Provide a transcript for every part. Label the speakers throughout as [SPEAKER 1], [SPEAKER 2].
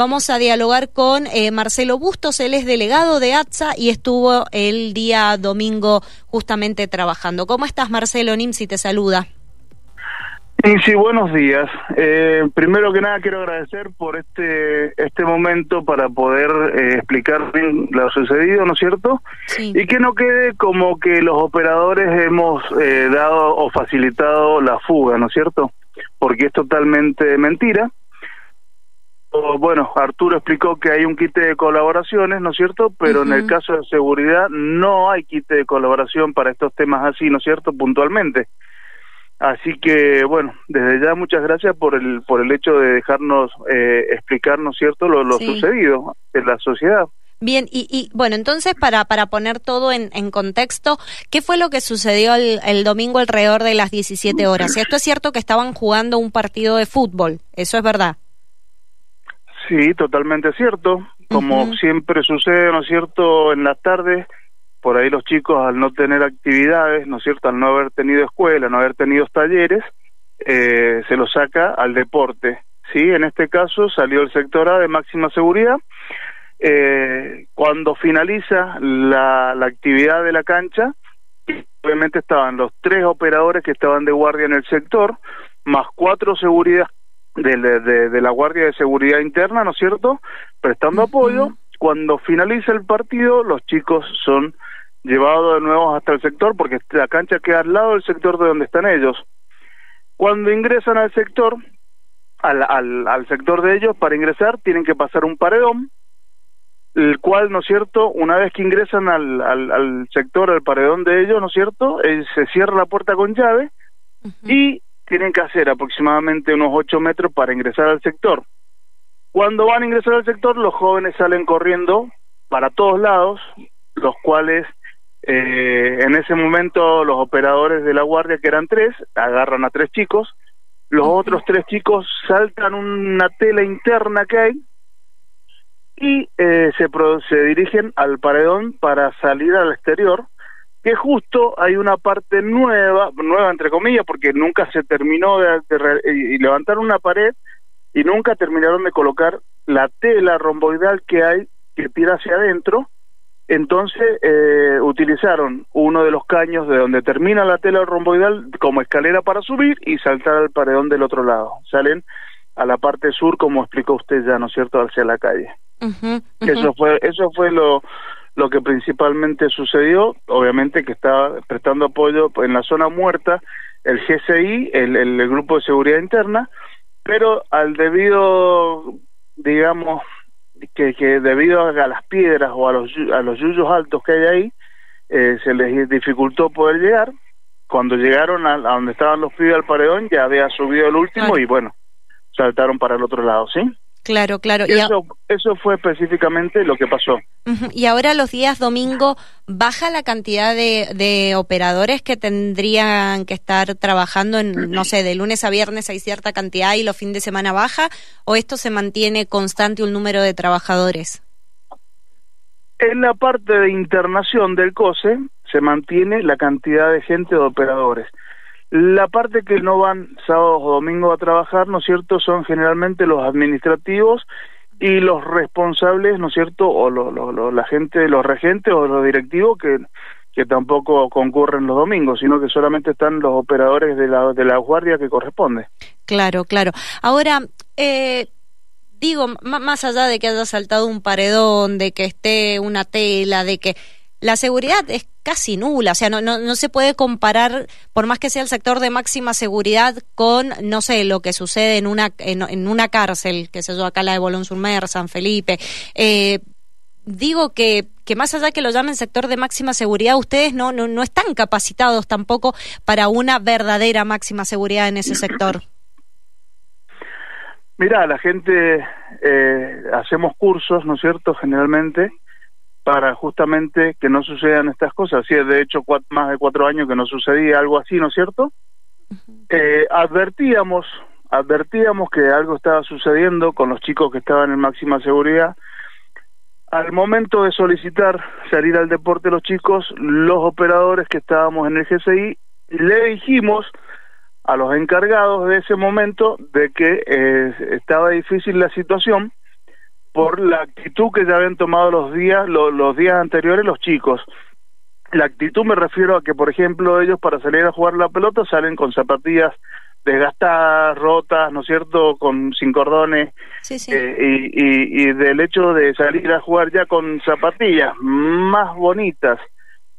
[SPEAKER 1] Vamos a dialogar con eh, Marcelo Bustos, él es delegado de ATSA y estuvo el día domingo justamente trabajando. ¿Cómo estás, Marcelo? Nimsi te saluda.
[SPEAKER 2] Sí, buenos días. Eh, primero que nada quiero agradecer por este este momento para poder eh, explicar bien lo sucedido, ¿no es cierto? Sí. Y que no quede como que los operadores hemos eh, dado o facilitado la fuga, ¿no es cierto? Porque es totalmente mentira. Bueno, Arturo explicó que hay un kit de colaboraciones, ¿no es cierto? Pero en el caso de seguridad no hay kit de colaboración para estos temas así, ¿no es cierto? Puntualmente. Así que, bueno, desde ya muchas gracias por el, por el hecho de dejarnos eh, explicarnos, ¿cierto?, lo, lo sucedido en la sociedad.
[SPEAKER 1] Bien, y, y, bueno, entonces para, para poner todo en, en contexto, ¿qué fue lo que sucedió el, el, domingo alrededor de las 17 horas? Esto es cierto que estaban jugando un partido de fútbol, ¿eso es verdad?
[SPEAKER 2] Sí, totalmente cierto. Como siempre sucede, ¿no es cierto?, en las tardes por ahí los chicos al no tener actividades, ¿no es cierto?, al no haber tenido escuela, no haber tenido talleres, eh, se los saca al deporte. Sí, en este caso salió el sector A de máxima seguridad. Eh, cuando finaliza la, la actividad de la cancha, obviamente estaban los tres operadores que estaban de guardia en el sector, más cuatro seguridad de, de, de la Guardia de Seguridad Interna, ¿no es cierto?, prestando apoyo. Cuando finaliza el partido, los chicos son llevado de nuevo hasta el sector porque la cancha queda al lado del sector de donde están ellos. Cuando ingresan al sector, al, al, al sector de ellos, para ingresar tienen que pasar un paredón, el cual, ¿no es cierto?, una vez que ingresan al, al, al sector, al paredón de ellos, ¿no es cierto?, eh, se cierra la puerta con llave y tienen que hacer aproximadamente unos ocho metros para ingresar al sector. Cuando van a ingresar al sector, los jóvenes salen corriendo para todos lados, los cuales eh, en ese momento los operadores de la guardia, que eran tres, agarran a tres chicos, los otros tres chicos saltan una tela interna que hay y eh, se, se dirigen al paredón para salir al exterior, que justo hay una parte nueva, nueva entre comillas, porque nunca se terminó de, de, y levantaron una pared y nunca terminaron de colocar la tela romboidal que hay que tira hacia adentro entonces eh, utilizaron uno de los caños de donde termina la tela romboidal como escalera para subir y saltar al paredón del otro lado. Salen a la parte sur, como explicó usted ya, ¿no es cierto?, hacia la calle. Eso fue, eso fue lo, lo que principalmente sucedió. Obviamente que estaba prestando apoyo en la zona muerta el GCI, el, el Grupo de Seguridad Interna, pero al debido, digamos, que, que debido a las piedras o a los, a los yuyos altos que hay ahí, eh, se les dificultó poder llegar. Cuando llegaron a, a, donde estaban los pibes al paredón, ya había subido el último y bueno, saltaron para el otro lado, ¿sí?
[SPEAKER 1] Claro, claro.
[SPEAKER 2] Y eso, eso fue específicamente lo que pasó.
[SPEAKER 1] Uh -huh. Y ahora los días domingo, ¿baja la cantidad de, de, operadores que tendrían que estar trabajando en, no sé, de lunes a viernes hay cierta cantidad y los fines de semana baja? ¿O esto se mantiene constante un número de trabajadores?
[SPEAKER 2] En la parte de internación del COSE se mantiene la cantidad de gente de operadores. La parte que no van sábados o domingos a trabajar, ¿no es cierto?, son generalmente los administrativos y los responsables, ¿no es cierto?, o lo, la gente, los regentes o los directivos que, que tampoco concurren los domingos, sino que solamente están los operadores de la, de la guardia que corresponde.
[SPEAKER 1] Claro, claro. Ahora, eh, digo, más allá de que haya saltado un paredón, de que esté una tela, de que la seguridad es casi nula, o sea, no, no, no se puede comparar, por más que sea el sector de máxima seguridad, con, no sé, lo que sucede en una, en, una cárcel, que se yo, acá la de Bolón Surmer, San Felipe. Eh, digo que, que más allá que lo llamen sector de máxima seguridad, ustedes no, no, no están capacitados tampoco para una verdadera máxima seguridad en ese sector.
[SPEAKER 2] Mira, la gente, eh, hacemos cursos, ¿no es cierto?, generalmente, para justamente que no sucedan estas cosas. Sí, de hecho, cuatro, más de cuatro años que no sucedía algo así, ¿no es cierto? Uh -huh. eh, advertíamos, advertíamos que algo estaba sucediendo con los chicos que estaban en máxima seguridad. Al momento de solicitar salir al deporte los chicos, los operadores que estábamos en el GCI, le dijimos a los encargados de ese momento de que eh, estaba difícil la situación por la actitud que ya habían tomado los días, los días anteriores los chicos. La actitud me refiero a que, por ejemplo, ellos para salir a jugar la pelota salen con zapatillas desgastadas, rotas, ¿no es cierto?, con sin cordones,
[SPEAKER 1] sí, sí.
[SPEAKER 2] Eh, y, y, del hecho de salir a jugar ya con zapatillas más bonitas,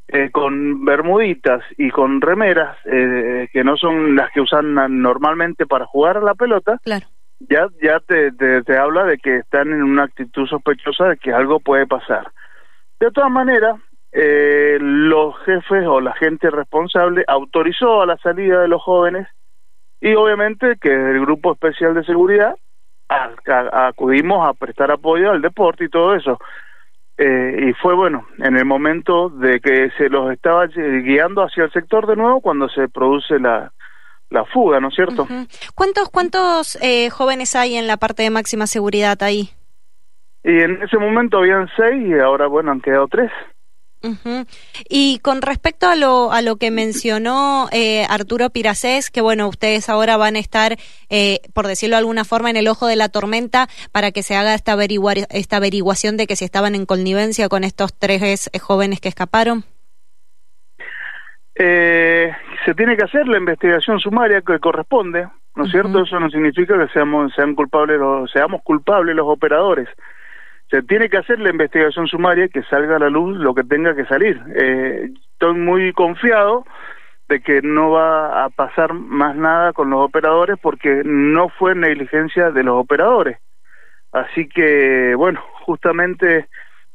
[SPEAKER 2] eh, con bermuditas y con remeras eh, que no son las que usan normalmente para jugar a la pelota,
[SPEAKER 1] claro.
[SPEAKER 2] Ya ya te, te, habla de que están en una actitud sospechosa de que algo puede pasar. De todas maneras, eh, los jefes o la gente responsable autorizó a la salida de los jóvenes y obviamente que el grupo especial de seguridad acudimos a prestar apoyo al deporte y todo eso. Eh, y fue bueno, en el momento de que se los estaba guiando hacia el sector de nuevo cuando se produce la, la fuga, ¿no es cierto?
[SPEAKER 1] ¿Cuántos, cuántos eh, jóvenes hay en la parte de máxima seguridad ahí?
[SPEAKER 2] Y en ese momento habían seis y ahora, bueno, han quedado tres.
[SPEAKER 1] Y con respecto a lo, a lo que mencionó eh, Arturo Piracés, que bueno, ustedes ahora van a estar, eh, por decirlo de alguna forma, en el ojo de la tormenta para que se haga esta, esta averiguación de que si estaban en connivencia con estos tres eh, jóvenes que escaparon.
[SPEAKER 2] Se tiene que hacer la investigación sumaria que corresponde, ¿no es cierto? Eso no significa que seamos, sean culpables los, seamos culpables los operadores se tiene que hacer la investigación sumaria que salga a la luz lo que tenga que salir. Eh, estoy muy confiado de que no va a pasar más nada con los operadores porque no fue negligencia de los operadores. Así que, bueno, justamente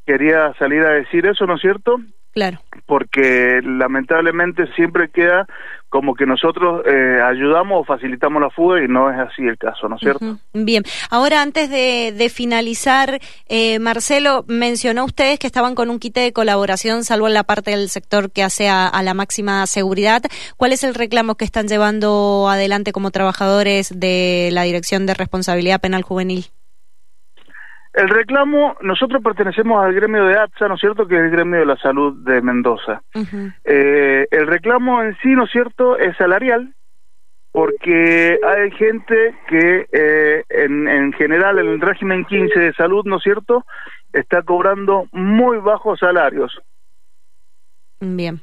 [SPEAKER 2] quería salir a decir eso, ¿no es cierto?
[SPEAKER 1] Claro.
[SPEAKER 2] Porque lamentablemente siempre queda como que nosotros eh, ayudamos o facilitamos la fuga y no es así el caso, ¿no es cierto?
[SPEAKER 1] Bien, ahora antes de, finalizar, eh, Marcelo, mencionó ustedes que estaban con un kit de colaboración, salvo en la parte del sector que hace a, a, la máxima seguridad. ¿Cuál es el reclamo que están llevando adelante como trabajadores de la Dirección de Responsabilidad Penal Juvenil?
[SPEAKER 2] El reclamo, nosotros pertenecemos al gremio de ATSA, ¿no es cierto?, que es el gremio de la salud de Mendoza. eh, el reclamo en sí, ¿no es cierto?, es salarial, porque hay gente que eh, en, en general en el régimen 15 de salud, ¿no es cierto?, está cobrando muy bajos salarios.
[SPEAKER 1] Bien.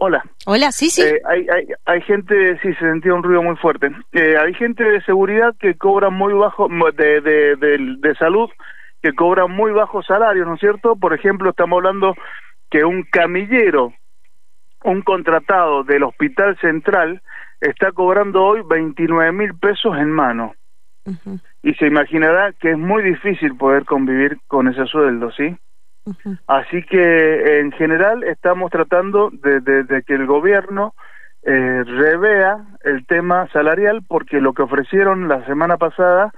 [SPEAKER 2] Hola.
[SPEAKER 1] Hola, sí, sí.
[SPEAKER 2] Eh, hay, hay, hay, gente, sí, se sentía un ruido muy fuerte. Eh, hay gente de seguridad que cobra muy bajo, de, de, de, salud, que cobra muy bajos salarios, ¿no es cierto? Por ejemplo, estamos hablando que un camillero, un contratado del Hospital Central, está cobrando hoy 29 mil pesos en mano. Y se imaginará que es muy difícil poder convivir con ese sueldo, ¿sí? Así que en general estamos tratando de, que el gobierno eh, revea el tema salarial porque lo que ofrecieron la semana pasada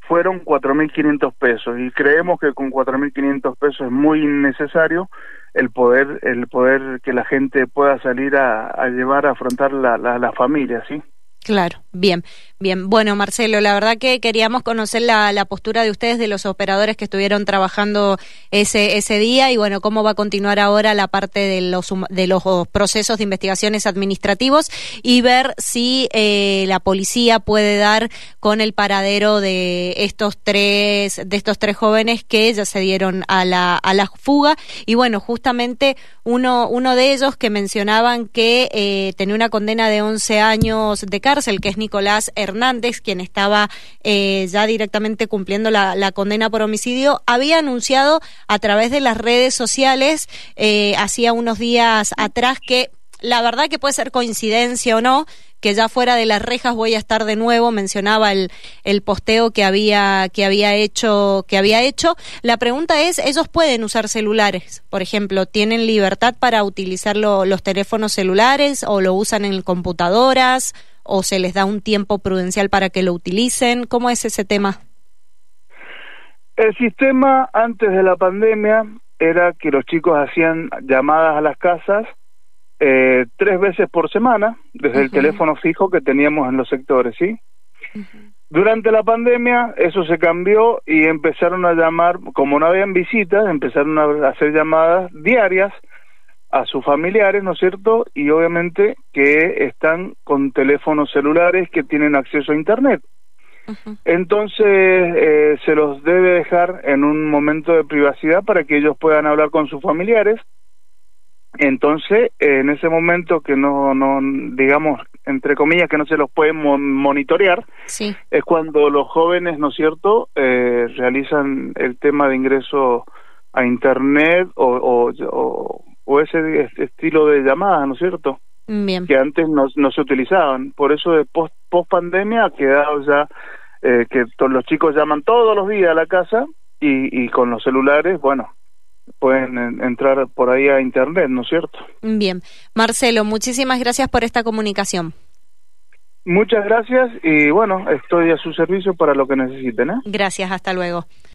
[SPEAKER 2] fueron 4.500 pesos y creemos que con 4.500 pesos es muy innecesario el poder el poder que la gente pueda salir a, llevar a afrontar la, la, la familia, ¿sí?
[SPEAKER 1] Claro, bien, bien. Bueno, Marcelo, la verdad que queríamos conocer la, postura de ustedes, de los operadores que estuvieron trabajando ese, ese día y bueno, cómo va a continuar ahora la parte de los, de los procesos de investigaciones administrativos y ver si eh, la policía puede dar con el paradero de estos tres, de estos tres jóvenes que ya se dieron a la, a la fuga y bueno, justamente uno, uno de ellos que mencionaban que eh, tenía una condena de 11 años de cárcel el que es Nicolás Hernández, quien estaba eh, ya directamente cumpliendo la, condena por homicidio, había anunciado a través de las redes sociales eh, hacía unos días atrás que la verdad que puede ser coincidencia o no, que ya fuera de las rejas voy a estar de nuevo, mencionaba el, el posteo que había, que había hecho, que había hecho. La pregunta es, ¿ellos pueden usar celulares? Por ejemplo, ¿tienen libertad para utilizar los teléfonos celulares o lo usan en computadoras? O se les da un tiempo prudencial para que lo utilicen? ¿Cómo es ese tema?
[SPEAKER 2] El sistema antes de la pandemia era que los chicos hacían llamadas a las casas eh, tres veces por semana desde el teléfono fijo que teníamos en los sectores, ¿sí? Durante la pandemia eso se cambió y empezaron a llamar, como no habían visitas, empezaron a hacer llamadas diarias a sus familiares, ¿no es cierto? Y obviamente que están con teléfonos celulares que tienen acceso a Internet. entonces eh, se los debe dejar en un momento de privacidad para que ellos puedan hablar con sus familiares. Entonces, en ese momento que no, no, digamos, entre comillas, que no se los puede monitorear,
[SPEAKER 1] sí.
[SPEAKER 2] es cuando los jóvenes, ¿no es cierto?, eh, realizan el tema de ingreso a Internet o, o, o, ese estilo de llamadas, ¿no es cierto?
[SPEAKER 1] Bien.
[SPEAKER 2] Que antes no, no se utilizaban. Por eso, de post, post pandemia, ha quedado ya eh, que los chicos llaman todos los días a la casa y, y con los celulares, bueno, pueden entrar por ahí a internet, ¿no es cierto?
[SPEAKER 1] Bien. Marcelo, muchísimas gracias por esta comunicación.
[SPEAKER 2] Muchas gracias y bueno, estoy a su servicio para lo que necesiten. ¿eh?
[SPEAKER 1] Gracias, hasta luego.